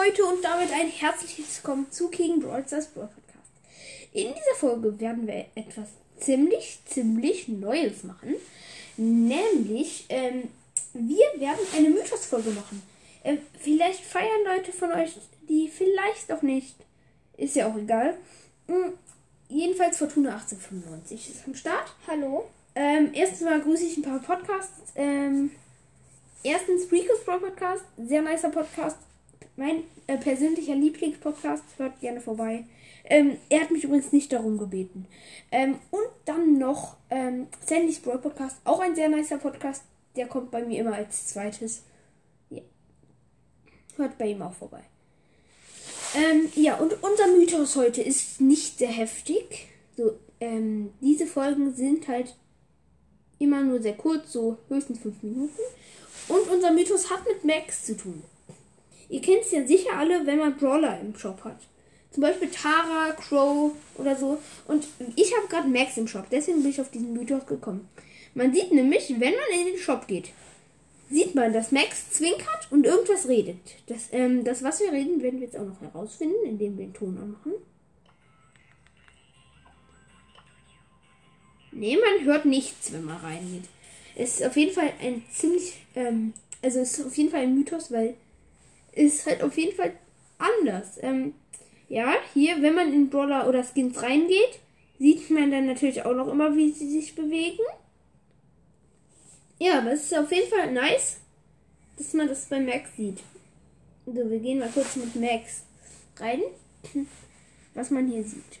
Leute und damit ein herzliches Willkommen zu King Brawl Stars Brawl Podcast. In dieser Folge werden wir etwas ziemlich, ziemlich Neues machen. Nämlich, ähm, wir werden eine Mythos-Folge machen. Ähm, vielleicht feiern Leute von euch, die vielleicht auch nicht. Ist ja auch egal. Mhm. Jedenfalls Fortuna 1895 ist am Start. Hallo. Ähm, erstens mal grüße ich ein paar Podcasts. Ähm, erstens Rico's Brawl Podcast, sehr nicer Podcast. Mein äh, persönlicher Lieblingspodcast, hört gerne vorbei. Ähm, er hat mich übrigens nicht darum gebeten. Ähm, und dann noch ähm, Sandys Brawl Podcast, auch ein sehr nicer Podcast. Der kommt bei mir immer als zweites. Ja. Hört bei ihm auch vorbei. Ähm, ja, und unser Mythos heute ist nicht sehr heftig. So, ähm, diese Folgen sind halt immer nur sehr kurz, so höchstens fünf Minuten. Und unser Mythos hat mit Max zu tun. Ihr kennt es ja sicher alle, wenn man Brawler im Shop hat. Zum Beispiel Tara, Crow oder so. Und ich habe gerade Max im Shop, deswegen bin ich auf diesen Mythos gekommen. Man sieht nämlich, wenn man in den Shop geht, sieht man, dass Max zwinkert und irgendwas redet. Das, ähm, das was wir reden, werden wir jetzt auch noch herausfinden, indem wir den Ton anmachen. Nee, man hört nichts, wenn man reingeht. Es ist auf jeden Fall ein ziemlich, ähm, also es ist auf jeden Fall ein Mythos, weil es halt auf jeden Fall anders. Ähm, ja, hier, wenn man in Brawler oder Skins reingeht, sieht man dann natürlich auch noch immer, wie sie sich bewegen. Ja, aber es ist auf jeden Fall nice, dass man das bei Max sieht. So, wir gehen mal kurz mit Max rein, was man hier sieht.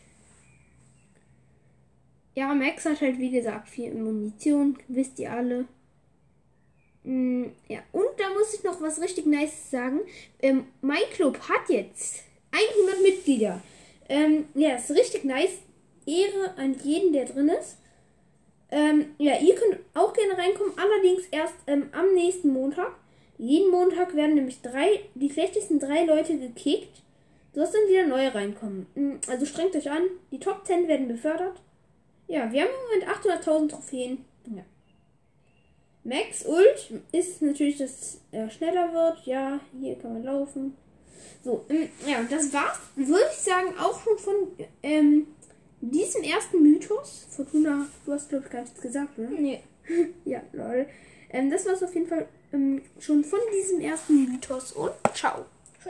Ja, Max hat halt wie gesagt viel Munition, wisst ihr alle. Mm, ja, und da muss ich noch was richtig Nice sagen. Ähm, mein Club hat jetzt 100 Mitglieder. Ähm, ja, ist richtig nice. Ehre an jeden, der drin ist. Ähm, ja, ihr könnt auch gerne reinkommen, allerdings erst ähm, am nächsten Montag. Jeden Montag werden nämlich drei, die schlechtesten drei Leute gekickt, sodass dann wieder neue reinkommen. Mm, also strengt euch an, die Top 10 werden befördert. Ja, wir haben im Moment 800.000 Trophäen. Ja. Max Ult ist natürlich, dass er schneller wird. Ja, hier kann man laufen. So, ähm, ja, das war's, würde ich sagen, auch schon von ähm, diesem ersten Mythos. Fortuna, du hast, glaube ich, gar nichts gesagt, oder? Nee. ja, lol. Ähm, das war's auf jeden Fall ähm, schon von diesem ersten Mythos und ciao.